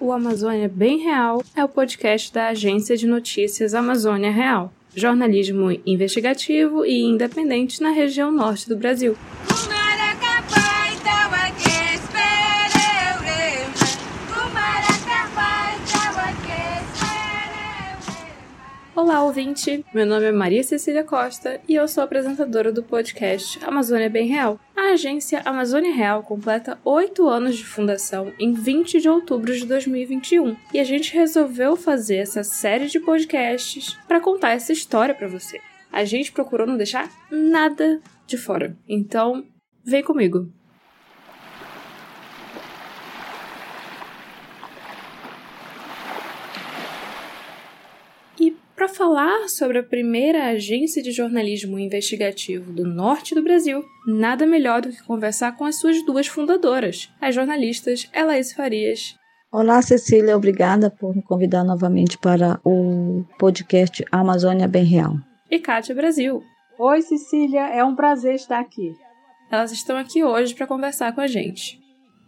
O Amazônia Bem Real é o podcast da agência de notícias Amazônia Real, jornalismo investigativo e independente na região norte do Brasil. Olá, ouvinte! Meu nome é Maria Cecília Costa e eu sou apresentadora do podcast Amazônia Bem Real. A agência Amazônia Real completa oito anos de fundação em 20 de outubro de 2021 e a gente resolveu fazer essa série de podcasts para contar essa história para você. A gente procurou não deixar nada de fora, então vem comigo! Para falar sobre a primeira agência de jornalismo investigativo do norte do Brasil, nada melhor do que conversar com as suas duas fundadoras, as jornalistas Elaís Farias. Olá, Cecília, obrigada por me convidar novamente para o podcast Amazônia Bem Real. E Kátia Brasil. Oi, Cecília, é um prazer estar aqui. Elas estão aqui hoje para conversar com a gente.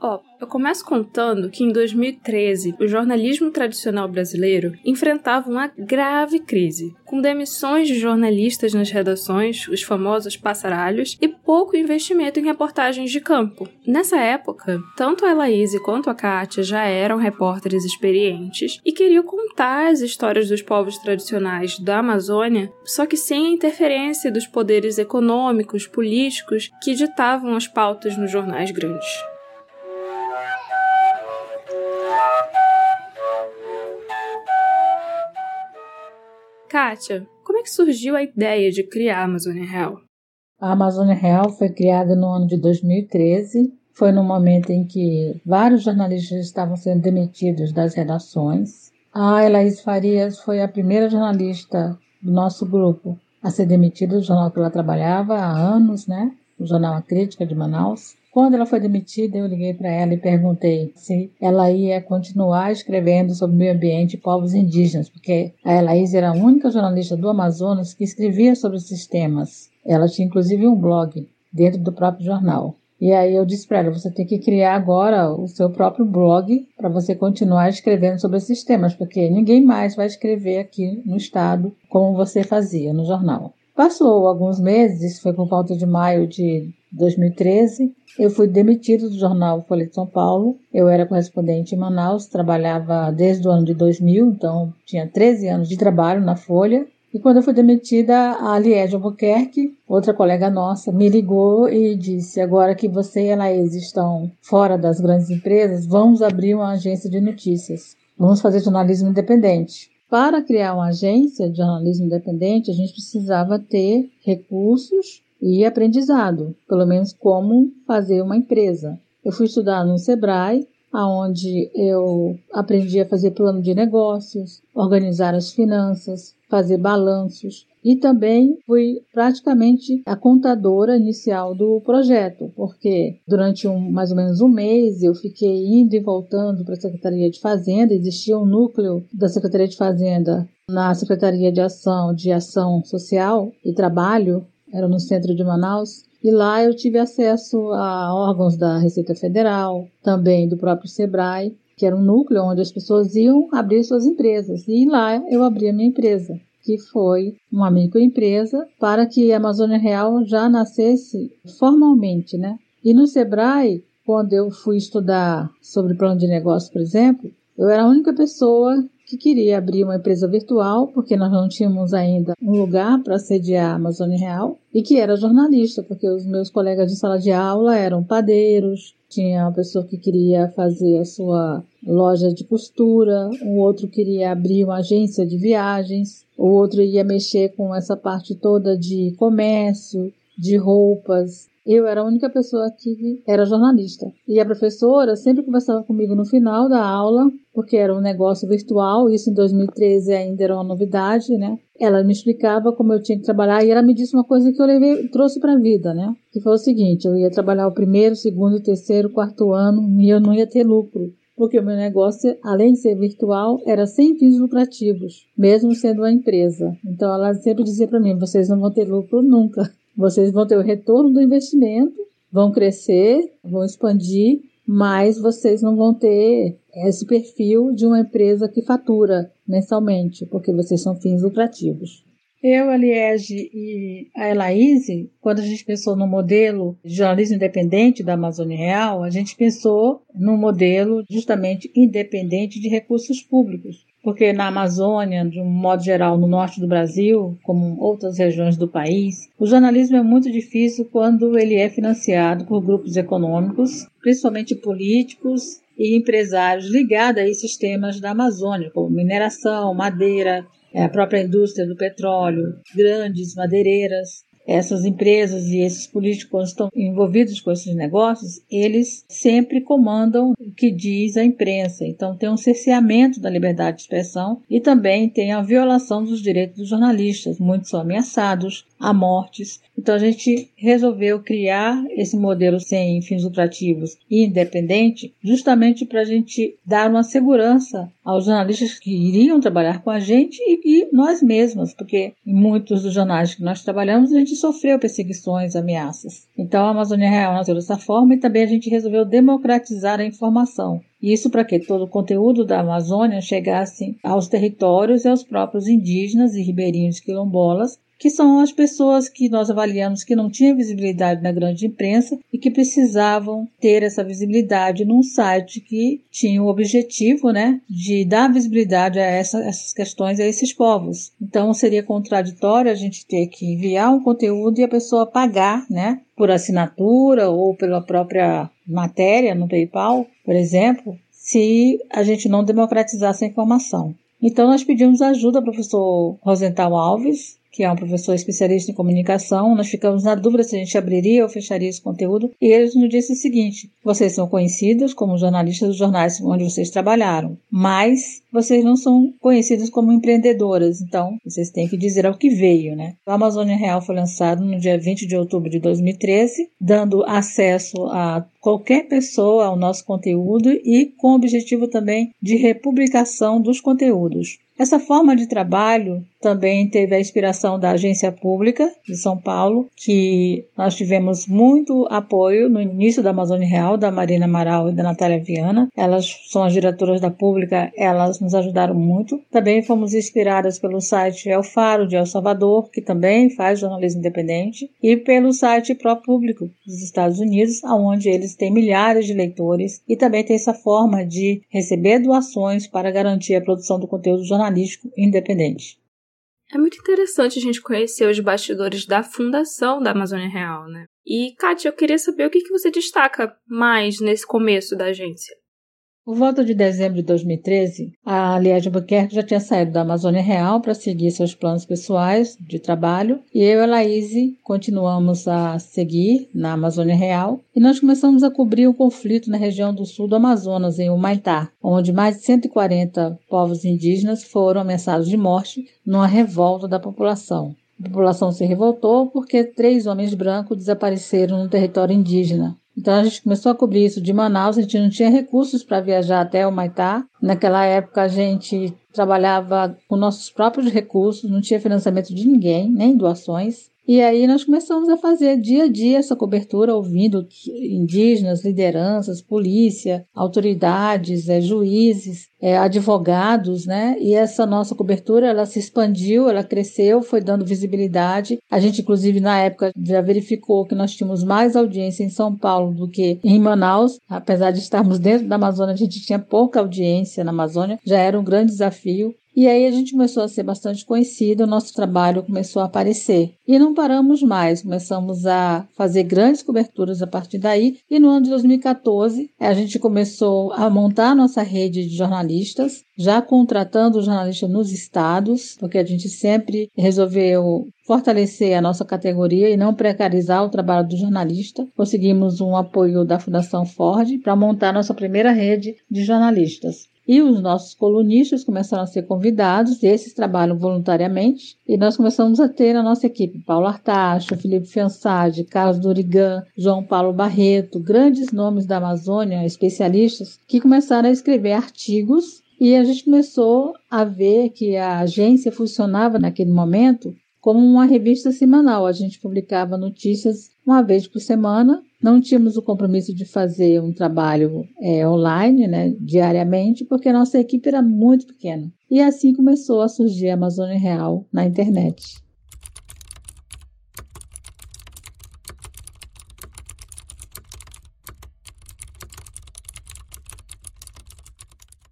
Ó, eu começo contando que em 2013 o jornalismo tradicional brasileiro enfrentava uma grave crise, com demissões de jornalistas nas redações, os famosos passaralhos, e pouco investimento em reportagens de campo. Nessa época, tanto a Elaíse quanto a Kátia já eram repórteres experientes e queriam contar as histórias dos povos tradicionais da Amazônia, só que sem a interferência dos poderes econômicos, políticos que ditavam as pautas nos jornais grandes. Kátia, como é que surgiu a ideia de criar a Amazônia Real? A Amazônia Real foi criada no ano de 2013. Foi no momento em que vários jornalistas estavam sendo demitidos das redações. A Elaís Farias foi a primeira jornalista do nosso grupo a ser demitida do jornal que ela trabalhava há anos, né? O jornal A Crítica de Manaus. Quando ela foi demitida, eu liguei para ela e perguntei se ela ia continuar escrevendo sobre meio ambiente e povos indígenas, porque a Elaís era a única jornalista do Amazonas que escrevia sobre esses temas. Ela tinha inclusive um blog dentro do próprio jornal. E aí eu disse para ela: você tem que criar agora o seu próprio blog para você continuar escrevendo sobre esses temas, porque ninguém mais vai escrever aqui no estado como você fazia no jornal. Passou alguns meses, foi por volta de maio de 2013, eu fui demitido do jornal Folha de São Paulo. Eu era correspondente em Manaus, trabalhava desde o ano de 2000, então tinha 13 anos de trabalho na Folha. E quando eu fui demitida, a Liege Albuquerque, outra colega nossa, me ligou e disse: agora que você e a Laís estão fora das grandes empresas, vamos abrir uma agência de notícias. Vamos fazer jornalismo independente. Para criar uma agência de jornalismo independente, a gente precisava ter recursos e aprendizado, pelo menos como fazer uma empresa. Eu fui estudar no Sebrae, aonde eu aprendi a fazer plano de negócios, organizar as finanças, fazer balanços e também fui praticamente a contadora inicial do projeto, porque durante um, mais ou menos um mês eu fiquei indo e voltando para a Secretaria de Fazenda, existia um núcleo da Secretaria de Fazenda na Secretaria de Ação de Ação Social e Trabalho era no centro de Manaus. E lá eu tive acesso a órgãos da Receita Federal, também do próprio Sebrae, que era um núcleo onde as pessoas iam abrir suas empresas. E lá eu abri a minha empresa, que foi uma microempresa, para que a Amazônia Real já nascesse formalmente, né? E no Sebrae, quando eu fui estudar sobre plano de negócio, por exemplo, eu era a única pessoa que queria abrir uma empresa virtual, porque nós não tínhamos ainda um lugar para sediar a Amazônia Real, e que era jornalista, porque os meus colegas de sala de aula eram padeiros, tinha uma pessoa que queria fazer a sua loja de costura, um outro queria abrir uma agência de viagens, o outro ia mexer com essa parte toda de comércio, de roupas, eu era a única pessoa que era jornalista. E a professora sempre conversava comigo no final da aula, porque era um negócio virtual, isso em 2013 ainda era uma novidade, né? Ela me explicava como eu tinha que trabalhar e ela me disse uma coisa que eu levei, trouxe para a vida, né? Que foi o seguinte: eu ia trabalhar o primeiro, segundo, terceiro, quarto ano e eu não ia ter lucro porque o meu negócio, além de ser virtual, era sem fins lucrativos, mesmo sendo uma empresa. Então ela sempre dizia para mim: vocês não vão ter lucro nunca. Vocês vão ter o retorno do investimento, vão crescer, vão expandir, mas vocês não vão ter esse perfil de uma empresa que fatura mensalmente, porque vocês são fins lucrativos. Eu, a Liege e a Elaíse, quando a gente pensou no modelo de jornalismo independente da Amazônia Real, a gente pensou no modelo justamente independente de recursos públicos. Porque na Amazônia, de um modo geral, no norte do Brasil, como outras regiões do país, o jornalismo é muito difícil quando ele é financiado por grupos econômicos, principalmente políticos e empresários ligados a esses temas da Amazônia, como mineração, madeira, é, a própria indústria do petróleo, grandes madeireiras, essas empresas e esses políticos estão envolvidos com esses negócios, eles sempre comandam o que diz a imprensa. Então tem um cerceamento da liberdade de expressão e também tem a violação dos direitos dos jornalistas. Muitos são ameaçados, a mortes. Então a gente resolveu criar esse modelo sem fins lucrativos e independente, justamente para a gente dar uma segurança aos jornalistas que iriam trabalhar com a gente e, e nós mesmos, porque em muitos dos jornais que nós trabalhamos a gente sofreu perseguições, ameaças. Então a Amazônia Real nasceu dessa forma e também a gente resolveu democratizar a informação. Isso para que todo o conteúdo da Amazônia chegasse aos territórios e aos próprios indígenas e ribeirinhos quilombolas que são as pessoas que nós avaliamos que não tinham visibilidade na grande imprensa e que precisavam ter essa visibilidade num site que tinha o objetivo né, de dar visibilidade a essa, essas questões a esses povos. Então seria contraditório a gente ter que enviar um conteúdo e a pessoa pagar né, por assinatura ou pela própria matéria no PayPal, por exemplo, se a gente não democratizasse a informação. Então nós pedimos ajuda ao professor Rosenthal Alves, que é um professor especialista em comunicação, nós ficamos na dúvida se a gente abriria ou fecharia esse conteúdo, e ele nos disse o seguinte: vocês são conhecidos como jornalistas dos jornais onde vocês trabalharam, mas vocês não são conhecidos como empreendedoras, então vocês têm que dizer ao que veio, né? O Amazônia Real foi lançado no dia 20 de outubro de 2013, dando acesso a qualquer pessoa ao nosso conteúdo e com o objetivo também de republicação dos conteúdos. Essa forma de trabalho também teve a inspiração da Agência Pública de São Paulo, que nós tivemos muito apoio no início da Amazônia Real, da Marina Amaral e da Natália Viana. Elas são as diretoras da Pública, elas nos ajudaram muito. Também fomos inspiradas pelo site El Faro de El Salvador, que também faz jornalismo independente, e pelo site Pro Público dos Estados Unidos, onde eles têm milhares de leitores e também tem essa forma de receber doações para garantir a produção do conteúdo jornalístico independente. É muito interessante a gente conhecer os bastidores da fundação da Amazônia Real, né? E, Kátia, eu queria saber o que você destaca mais nesse começo da agência. Por volta de dezembro de 2013, a Liege Buquerque já tinha saído da Amazônia Real para seguir seus planos pessoais de trabalho e eu e a Laíse continuamos a seguir na Amazônia Real e nós começamos a cobrir o conflito na região do sul do Amazonas, em Humaitá, onde mais de 140 povos indígenas foram ameaçados de morte numa revolta da população. A população se revoltou porque três homens brancos desapareceram no território indígena. Então a gente começou a cobrir isso de Manaus, a gente não tinha recursos para viajar até o Maitá. Naquela época a gente trabalhava com nossos próprios recursos, não tinha financiamento de ninguém, nem doações. E aí nós começamos a fazer dia a dia essa cobertura, ouvindo indígenas, lideranças, polícia, autoridades, é, juízes, é, advogados, né? E essa nossa cobertura, ela se expandiu, ela cresceu, foi dando visibilidade. A gente, inclusive, na época já verificou que nós tínhamos mais audiência em São Paulo do que em Manaus. Apesar de estarmos dentro da Amazônia, a gente tinha pouca audiência na Amazônia, já era um grande desafio. E aí a gente começou a ser bastante conhecido, o nosso trabalho começou a aparecer. E não paramos mais, começamos a fazer grandes coberturas a partir daí. E no ano de 2014, a gente começou a montar a nossa rede de jornalistas, já contratando jornalistas nos estados, porque a gente sempre resolveu fortalecer a nossa categoria e não precarizar o trabalho do jornalista. Conseguimos um apoio da Fundação Ford para montar nossa primeira rede de jornalistas. E os nossos colunistas começaram a ser convidados, esses trabalham voluntariamente, e nós começamos a ter na nossa equipe Paulo Artacho, Felipe Fiançade, Carlos Dorigan, João Paulo Barreto, grandes nomes da Amazônia, especialistas, que começaram a escrever artigos e a gente começou a ver que a agência funcionava naquele momento como uma revista semanal. A gente publicava notícias uma vez por semana. Não tínhamos o compromisso de fazer um trabalho é, online, né, diariamente, porque nossa equipe era muito pequena. E assim começou a surgir a Amazônia Real na internet.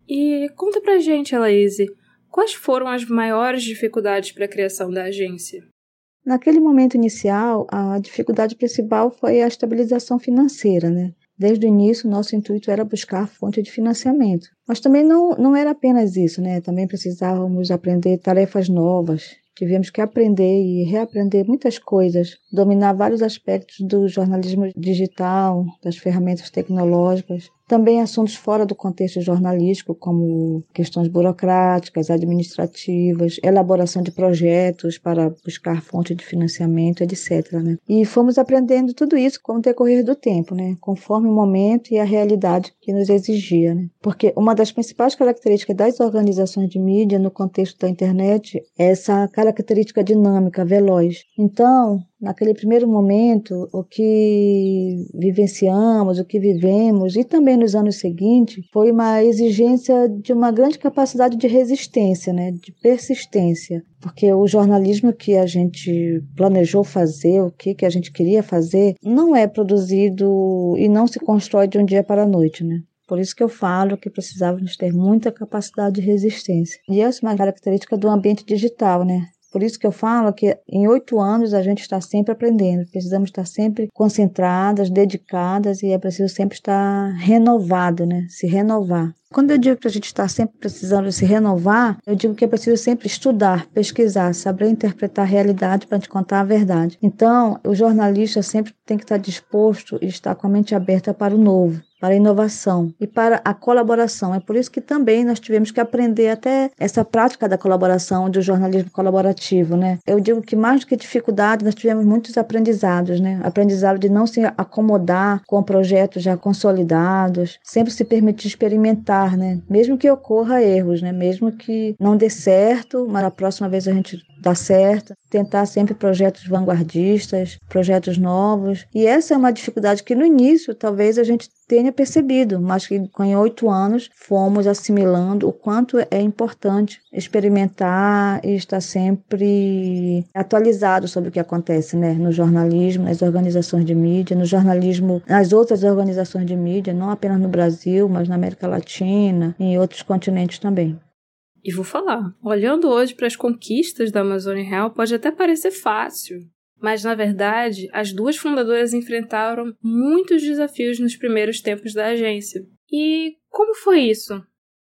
E conta pra gente, Elaise, quais foram as maiores dificuldades para a criação da agência? Naquele momento inicial, a dificuldade principal foi a estabilização financeira, né? Desde o início, nosso intuito era buscar fonte de financiamento. Mas também não, não era apenas isso, né? Também precisávamos aprender tarefas novas, Tivemos que aprender e reaprender muitas coisas, dominar vários aspectos do jornalismo digital, das ferramentas tecnológicas, também assuntos fora do contexto jornalístico, como questões burocráticas, administrativas, elaboração de projetos para buscar fonte de financiamento, etc. Né? E fomos aprendendo tudo isso com o decorrer do tempo, né? conforme o momento e a realidade que nos exigia. Né? Porque uma das principais características das organizações de mídia no contexto da internet é essa característica dinâmica, veloz. Então, naquele primeiro momento, o que vivenciamos, o que vivemos e também nos anos seguintes, foi uma exigência de uma grande capacidade de resistência, né, de persistência, porque o jornalismo que a gente planejou fazer, o que, que a gente queria fazer, não é produzido e não se constrói de um dia para a noite, né? Por isso que eu falo que precisávamos ter muita capacidade de resistência. E essa é uma característica do ambiente digital, né? Por isso que eu falo que em oito anos a gente está sempre aprendendo, precisamos estar sempre concentradas, dedicadas e é preciso sempre estar renovado, né? Se renovar. Quando eu digo que a gente está sempre precisando se renovar, eu digo que é preciso sempre estudar, pesquisar, saber interpretar a realidade para te contar a verdade. Então, o jornalista sempre tem que estar disposto e estar com a mente aberta para o novo para a inovação e para a colaboração. É por isso que também nós tivemos que aprender até essa prática da colaboração, do jornalismo colaborativo, né? Eu digo que mais do que dificuldade, nós tivemos muitos aprendizados, né? Aprendizado de não se acomodar com projetos já consolidados, sempre se permitir experimentar, né? Mesmo que ocorra erros, né? Mesmo que não dê certo, mas a próxima vez a gente dá certo. Tentar sempre projetos vanguardistas, projetos novos. E essa é uma dificuldade que no início talvez a gente tenha percebido, mas que com oito anos fomos assimilando o quanto é importante experimentar e estar sempre atualizado sobre o que acontece né? no jornalismo, nas organizações de mídia, no jornalismo, nas outras organizações de mídia, não apenas no Brasil, mas na América Latina e em outros continentes também. E vou falar, olhando hoje para as conquistas da Amazônia Real, pode até parecer fácil, mas na verdade, as duas fundadoras enfrentaram muitos desafios nos primeiros tempos da agência. E como foi isso?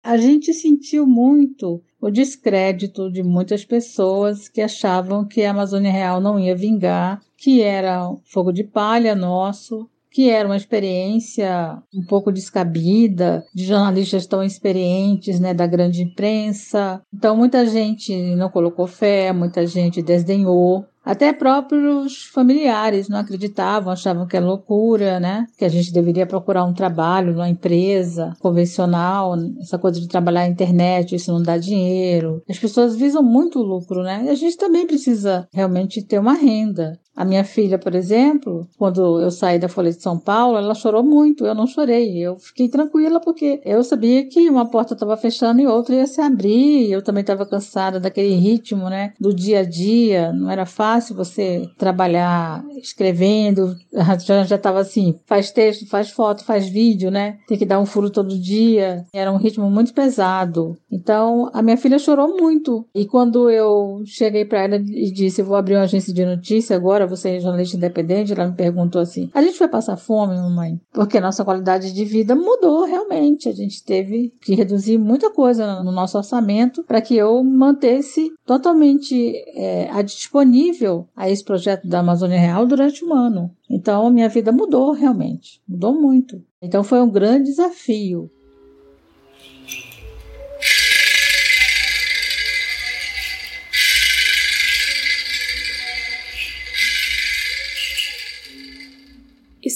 A gente sentiu muito o descrédito de muitas pessoas que achavam que a Amazônia Real não ia vingar, que era fogo de palha nosso, que era uma experiência um pouco descabida, de jornalistas tão experientes, né, da grande imprensa. Então muita gente não colocou fé, muita gente desdenhou. Até próprios familiares não acreditavam, achavam que era loucura, né? Que a gente deveria procurar um trabalho numa empresa convencional, essa coisa de trabalhar na internet, isso não dá dinheiro. As pessoas visam muito lucro, né? E a gente também precisa realmente ter uma renda. A minha filha, por exemplo, quando eu saí da Folha de São Paulo, ela chorou muito. Eu não chorei. Eu fiquei tranquila porque eu sabia que uma porta estava fechando e outra ia se abrir. Eu também estava cansada daquele ritmo, né? Do dia a dia. Não era fácil você trabalhar escrevendo. Já estava assim, faz texto, faz foto, faz vídeo, né? Tem que dar um furo todo dia. Era um ritmo muito pesado. Então, a minha filha chorou muito. E quando eu cheguei para ela e disse, vou abrir uma agência de notícia agora agora você jornalista independente, ela me perguntou assim: a gente vai passar fome, mamãe? Porque nossa qualidade de vida mudou realmente. A gente teve que reduzir muita coisa no nosso orçamento para que eu mantesse totalmente é, disponível a esse projeto da Amazônia Real durante um ano. Então, minha vida mudou realmente, mudou muito. Então, foi um grande desafio.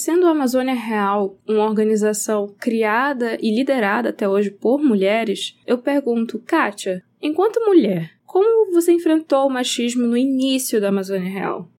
Sendo a Amazônia Real uma organização criada e liderada até hoje por mulheres, eu pergunto, Kátia, enquanto mulher, como você enfrentou o machismo no início da Amazônia Real?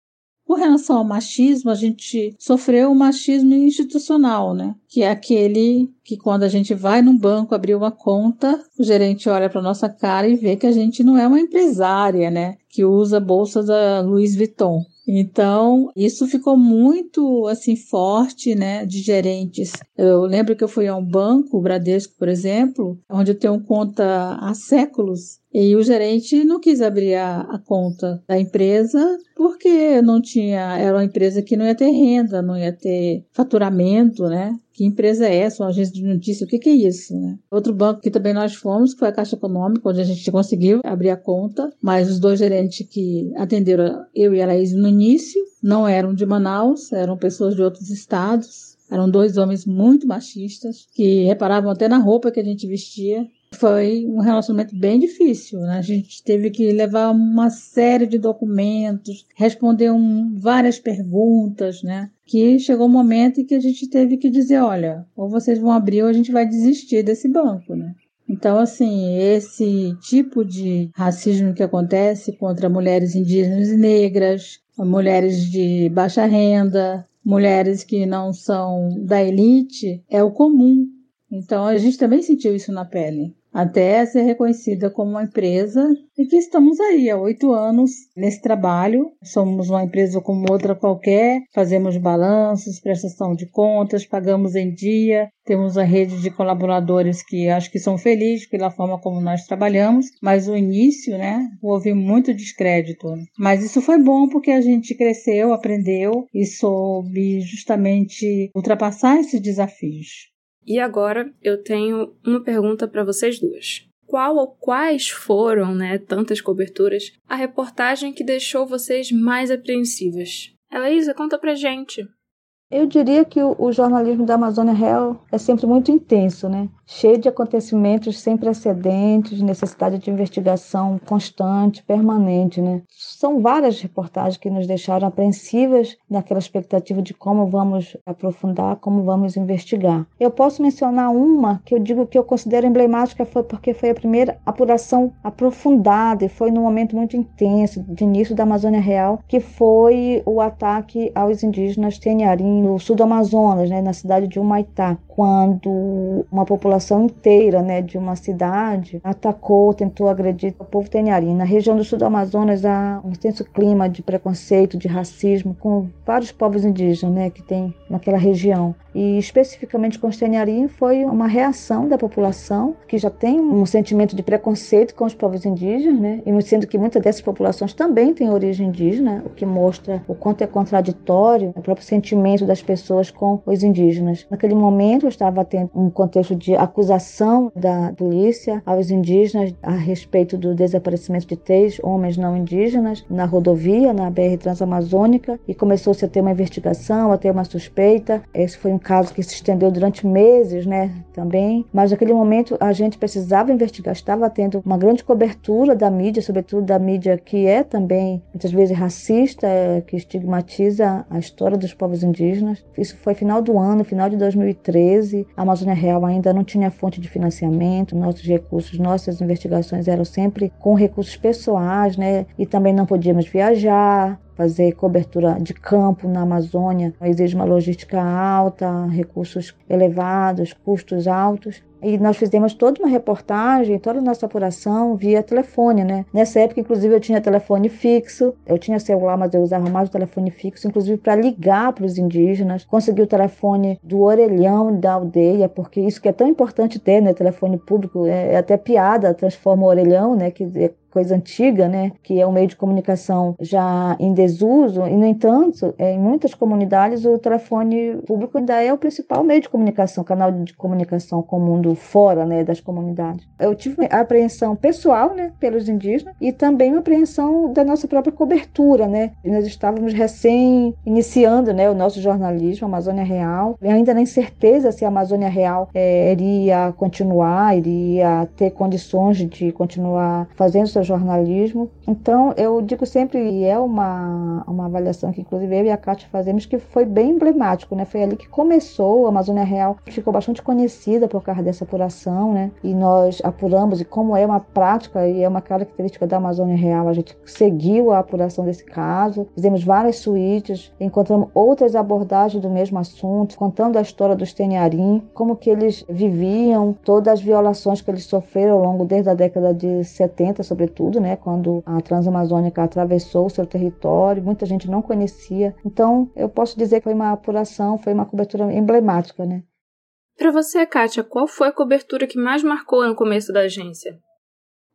Com relação ao machismo, a gente sofreu o machismo institucional, né? Que é aquele que quando a gente vai num banco abrir uma conta, o gerente olha para nossa cara e vê que a gente não é uma empresária, né? Que usa bolsa da Louis Vuitton. Então, isso ficou muito assim forte, né, de gerentes. Eu lembro que eu fui a um banco, o Bradesco, por exemplo, onde eu tenho conta há séculos, e o gerente não quis abrir a, a, conta da empresa porque não tinha, era uma empresa que não ia ter renda, não ia ter faturamento, né? Que empresa é essa? Uma agência de notícia? O que, que é isso, né? Outro banco que também nós fomos, que foi a Caixa Econômica, onde a gente conseguiu abrir a conta, mas os dois gerentes que atenderam eu e a Laís no início não eram de Manaus, eram pessoas de outros estados. Eram dois homens muito machistas que reparavam até na roupa que a gente vestia. Foi um relacionamento bem difícil. Né? A gente teve que levar uma série de documentos, responder um, várias perguntas, né? Que chegou um momento em que a gente teve que dizer, olha, ou vocês vão abrir ou a gente vai desistir desse banco, né? Então, assim, esse tipo de racismo que acontece contra mulheres indígenas e negras, mulheres de baixa renda, mulheres que não são da elite, é o comum. Então, a gente também sentiu isso na pele até ser reconhecida como uma empresa e que estamos aí há oito anos nesse trabalho. Somos uma empresa como outra qualquer, fazemos balanços, prestação de contas, pagamos em dia, temos uma rede de colaboradores que acho que são felizes pela forma como nós trabalhamos, mas o início, né, houve muito descrédito. Mas isso foi bom porque a gente cresceu, aprendeu e soube justamente ultrapassar esses desafios. E agora eu tenho uma pergunta para vocês duas. Qual ou quais foram, né, tantas coberturas, a reportagem que deixou vocês mais apreensivas? Heloísa, conta pra gente. Eu diria que o, jornalismo da Amazônia Real é sempre muito intenso, né? cheio de acontecimentos sem precedentes, necessidade de investigação constante, permanente. Né? São várias reportagens que nos deixaram apreensivas naquela expectativa de como vamos aprofundar, como vamos investigar. Eu posso mencionar uma que eu digo que eu considero emblemática foi porque foi a primeira apuração aprofundada e foi num momento muito intenso de início da Amazônia Real, que foi o ataque aos indígenas Tenharim no sul do Amazonas, né, na cidade de Humaitá, quando uma população inteira né, de uma cidade atacou, tentou agredir o povo tenharim. Na região do sul do Amazonas há um intenso clima de preconceito, de racismo com vários povos indígenas né, que tem naquela região e especificamente com os Tenharim foi uma reação da população que já tem um sentimento de preconceito com os povos indígenas, né? E sendo que muitas dessas populações também têm origem indígena, o que mostra o quanto é contraditório o próprio sentimento das pessoas com os indígenas. Naquele momento estava tendo um contexto de acusação da polícia aos indígenas a respeito do desaparecimento de três homens não indígenas na rodovia, na BR Transamazônica, e começou-se a ter uma investigação, a ter uma suspeita. Esse foi um caso que se estendeu durante meses, né, também. Mas naquele momento a gente precisava investigar, estava tendo uma grande cobertura da mídia, sobretudo da mídia que é também muitas vezes racista, é, que estigmatiza a história dos povos indígenas. Isso foi final do ano, final de 2013. A Amazônia Real ainda não tinha fonte de financiamento, nossos recursos, nossas investigações eram sempre com recursos pessoais, né, e também não podíamos viajar fazer cobertura de campo na Amazônia exige uma logística alta, recursos elevados, custos altos. E nós fizemos toda uma reportagem, toda a nossa apuração via telefone, né? Nessa época, inclusive, eu tinha telefone fixo, eu tinha celular, mas eu usava mais o telefone fixo, inclusive para ligar para os indígenas. Consegui o telefone do orelhão da aldeia, porque isso que é tão importante ter, né? Telefone público, é, é até piada, transforma o orelhão, né? Que é coisa antiga, né, que é um meio de comunicação já em desuso, e no entanto, é, em muitas comunidades o telefone público ainda é o principal meio de comunicação, canal de comunicação com o mundo fora, né, das comunidades. Eu tive a apreensão pessoal, né, pelos indígenas e também uma apreensão da nossa própria cobertura, né. Nós estávamos recém iniciando, né, o nosso jornalismo, Amazônia Real, e ainda na incerteza se a Amazônia Real é, iria continuar, iria ter condições de continuar fazendo seu jornalismo. Então, eu digo sempre, e é uma, uma avaliação que inclusive eu e a Kátia fazemos, que foi bem emblemático, né? Foi ali que começou a Amazônia Real, ficou bastante conhecida por causa dessa essa apuração, né? E nós apuramos, e como é uma prática e é uma característica da Amazônia Real, a gente seguiu a apuração desse caso, fizemos várias suítes, encontramos outras abordagens do mesmo assunto, contando a história dos Teniarim, como que eles viviam, todas as violações que eles sofreram ao longo desde a década de 70, sobretudo, né? Quando a Transamazônica atravessou o seu território, muita gente não conhecia. Então, eu posso dizer que foi uma apuração, foi uma cobertura emblemática, né? Para você, Kátia, qual foi a cobertura que mais marcou no começo da agência?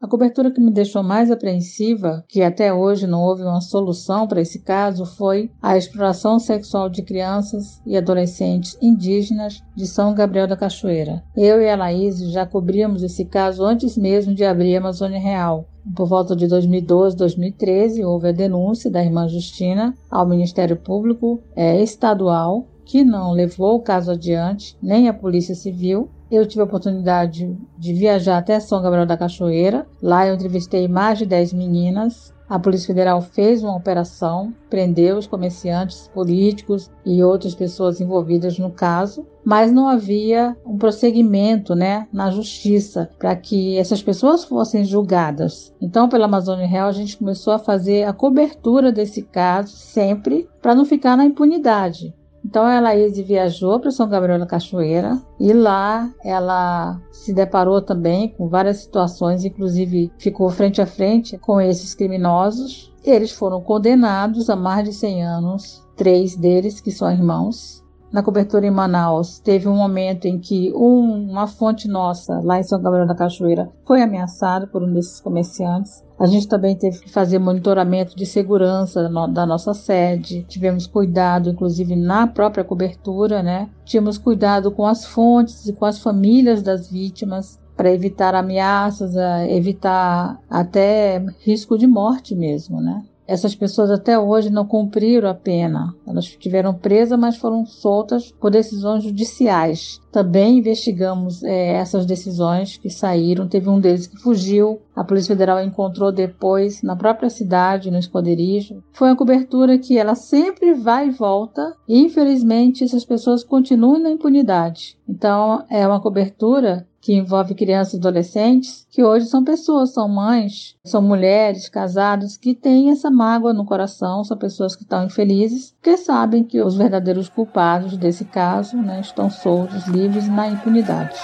A cobertura que me deixou mais apreensiva, que até hoje não houve uma solução para esse caso, foi a exploração sexual de crianças e adolescentes indígenas de São Gabriel da Cachoeira. Eu e a Laís já cobríamos esse caso antes mesmo de abrir a Amazônia Real. Por volta de 2012, 2013, houve a denúncia da irmã Justina ao Ministério Público é, Estadual, que não levou o caso adiante, nem a Polícia Civil, eu tive a oportunidade de viajar até São Gabriel da Cachoeira. Lá eu entrevistei mais de 10 meninas. A Polícia Federal fez uma operação, prendeu os comerciantes, políticos e outras pessoas envolvidas no caso, mas não havia um prosseguimento né, na justiça para que essas pessoas fossem julgadas. Então, pela Amazônia Real, a gente começou a fazer a cobertura desse caso sempre para não ficar na impunidade. Então a Laís viajou para São Gabriel da Cachoeira e lá ela se deparou também com várias situações, inclusive ficou frente a frente com esses criminosos. Eles foram condenados a mais de 100 anos, três deles que são irmãos. Na cobertura em Manaus, teve um momento em que um, uma fonte nossa, lá em São Gabriel da Cachoeira, foi ameaçada por um desses comerciantes. A gente também teve que fazer monitoramento de segurança da nossa sede. Tivemos cuidado, inclusive, na própria cobertura, né? Tínhamos cuidado com as fontes e com as famílias das vítimas para evitar ameaças, evitar até risco de morte mesmo, né? Essas pessoas até hoje não cumpriram a pena. Elas estiveram presas, mas foram soltas por decisões judiciais. Também investigamos é, essas decisões que saíram. Teve um deles que fugiu. A Polícia Federal encontrou depois na própria cidade, no esconderijo. Foi uma cobertura que ela sempre vai e volta. E, infelizmente, essas pessoas continuam na impunidade. Então, é uma cobertura que envolve crianças e adolescentes, que hoje são pessoas, são mães, são mulheres casadas que têm essa mágoa no coração, são pessoas que estão infelizes, porque sabem que os verdadeiros culpados desse caso né, estão soltos, livres na impunidade.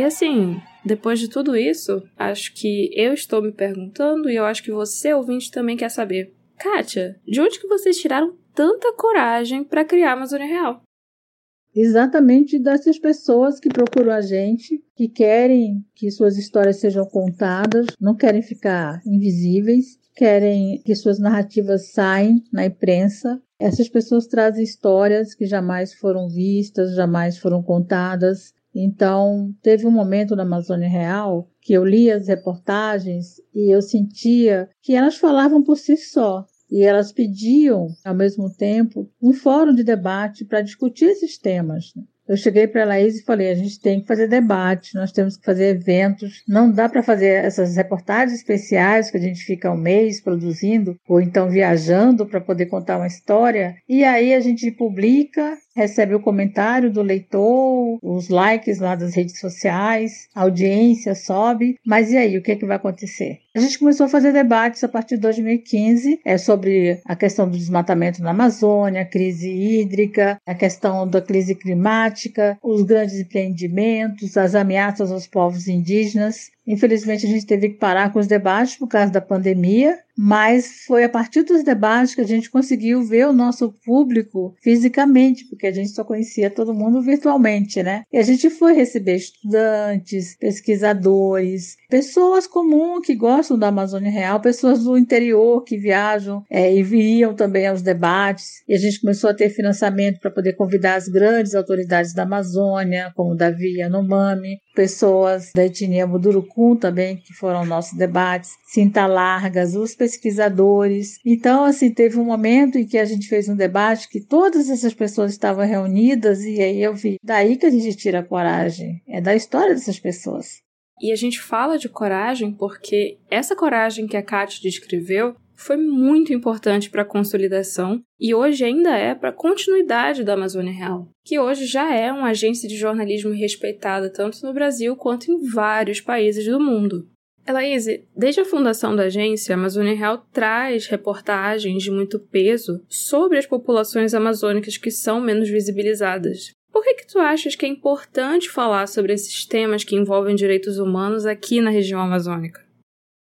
E assim, depois de tudo isso, acho que eu estou me perguntando e eu acho que você, ouvinte, também quer saber. Kátia, de onde que vocês tiraram tanta coragem para criar a Amazônia Real? Exatamente dessas pessoas que procuram a gente, que querem que suas histórias sejam contadas, não querem ficar invisíveis, querem que suas narrativas saiam na imprensa. Essas pessoas trazem histórias que jamais foram vistas, jamais foram contadas, então, teve um momento na Amazônia Real que eu li as reportagens e eu sentia que elas falavam por si só. E elas pediam, ao mesmo tempo, um fórum de debate para discutir esses temas. Eu cheguei para a Laís e falei: a gente tem que fazer debate, nós temos que fazer eventos. Não dá para fazer essas reportagens especiais que a gente fica um mês produzindo, ou então viajando para poder contar uma história. E aí a gente publica recebe o comentário do leitor, os likes lá das redes sociais, a audiência sobe, mas e aí, o que, é que vai acontecer? A gente começou a fazer debates a partir de 2015 é, sobre a questão do desmatamento na Amazônia, a crise hídrica, a questão da crise climática, os grandes empreendimentos, as ameaças aos povos indígenas. Infelizmente, a gente teve que parar com os debates por causa da pandemia, mas foi a partir dos debates que a gente conseguiu ver o nosso público fisicamente, porque a gente só conhecia todo mundo virtualmente, né? E a gente foi receber estudantes, pesquisadores, pessoas comuns que gostam da Amazônia Real, pessoas do interior que viajam é, e viriam também aos debates. E a gente começou a ter financiamento para poder convidar as grandes autoridades da Amazônia, como Davi Yanomami, pessoas da etnia Budurucum também, que foram nossos debates, Cinta Largas, os pesquisadores. Então, assim, teve um momento em que a gente fez um debate que todas essas pessoas estavam reunidas e aí eu vi, daí que a gente tira a coragem, é da história dessas pessoas. E a gente fala de coragem porque essa coragem que a Kátia descreveu foi muito importante para a consolidação e hoje ainda é para a continuidade da Amazônia Real, que hoje já é uma agência de jornalismo respeitada tanto no Brasil quanto em vários países do mundo. Elaíse, desde a fundação da agência, a Amazônia Real traz reportagens de muito peso sobre as populações amazônicas que são menos visibilizadas. Por que, que tu achas que é importante falar sobre esses temas que envolvem direitos humanos aqui na região amazônica?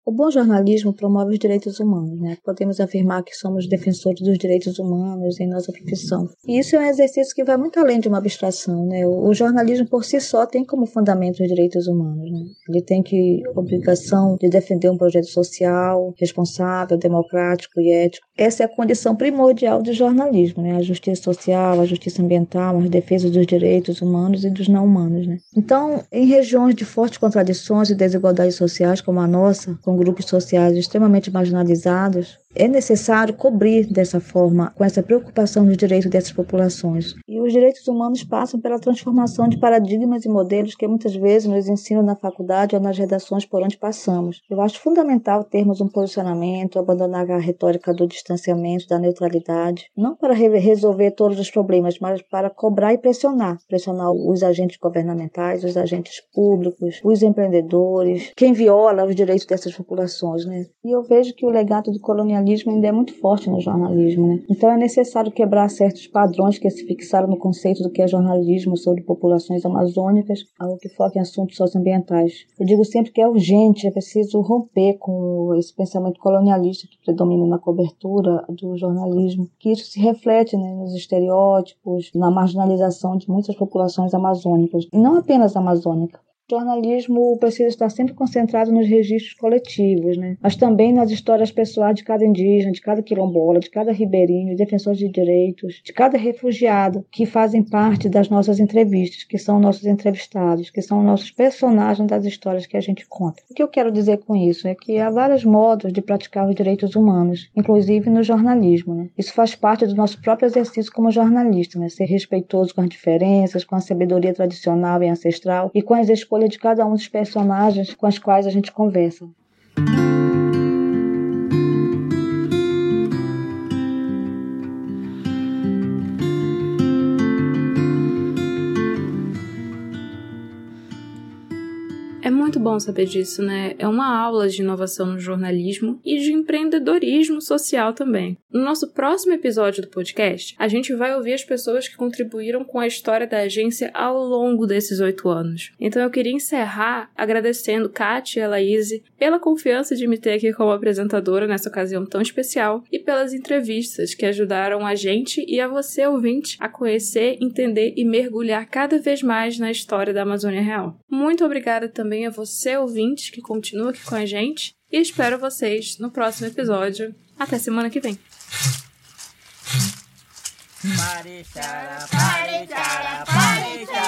O bom jornalismo promove os direitos humanos, né? Podemos afirmar que somos defensores dos direitos humanos em nossa profissão. E isso é um exercício que vai muito além de uma abstração, né? O jornalismo por si só tem como fundamento os direitos humanos, né? Ele tem que obrigação de defender um projeto social responsável, democrático e ético. Essa é a condição primordial do jornalismo, né? A justiça social, a justiça ambiental, a defesa dos direitos humanos e dos não humanos, né? Então, em regiões de fortes contradições e desigualdades sociais como a nossa, com grupos sociais extremamente marginalizados, é necessário cobrir dessa forma, com essa preocupação dos direitos dessas populações. E os direitos humanos passam pela transformação de paradigmas e modelos que muitas vezes nos ensinam na faculdade ou nas redações por onde passamos. Eu acho fundamental termos um posicionamento, abandonar a retórica do distanciamento, da neutralidade, não para resolver todos os problemas, mas para cobrar e pressionar. Pressionar os agentes governamentais, os agentes públicos, os empreendedores, quem viola os direitos dessas populações. Né? E eu vejo que o legado do colonialismo colonialismo ainda é muito forte no jornalismo, né? Então é necessário quebrar certos padrões que se fixaram no conceito do que é jornalismo sobre populações amazônicas, algo que foca em assuntos socioambientais. Eu digo sempre que é urgente, é preciso romper com esse pensamento colonialista que predomina na cobertura do jornalismo, que isso se reflete né, nos estereótipos, na marginalização de muitas populações amazônicas, e não apenas amazônica jornalismo precisa estar sempre concentrado nos registros coletivos, né? mas também nas histórias pessoais de cada indígena, de cada quilombola, de cada ribeirinho, defensor de direitos, de cada refugiado que fazem parte das nossas entrevistas, que são nossos entrevistados, que são nossos personagens das histórias que a gente conta. O que eu quero dizer com isso é que há vários modos de praticar os direitos humanos, inclusive no jornalismo. Né? Isso faz parte do nosso próprio exercício como jornalista, né? ser respeitoso com as diferenças, com a sabedoria tradicional e ancestral e com as escolhas escolha de cada um dos personagens com os quais a gente conversa. Muito bom saber disso, né? É uma aula de inovação no jornalismo e de empreendedorismo social também. No nosso próximo episódio do podcast, a gente vai ouvir as pessoas que contribuíram com a história da agência ao longo desses oito anos. Então eu queria encerrar agradecendo Kátia e Laíse pela confiança de me ter aqui como apresentadora nessa ocasião tão especial e pelas entrevistas que ajudaram a gente e a você, ouvinte, a conhecer, entender e mergulhar cada vez mais na história da Amazônia Real. Muito obrigada também também a você, ouvinte, que continua aqui com a gente. E espero vocês no próximo episódio. Até semana que vem. Chara, chara.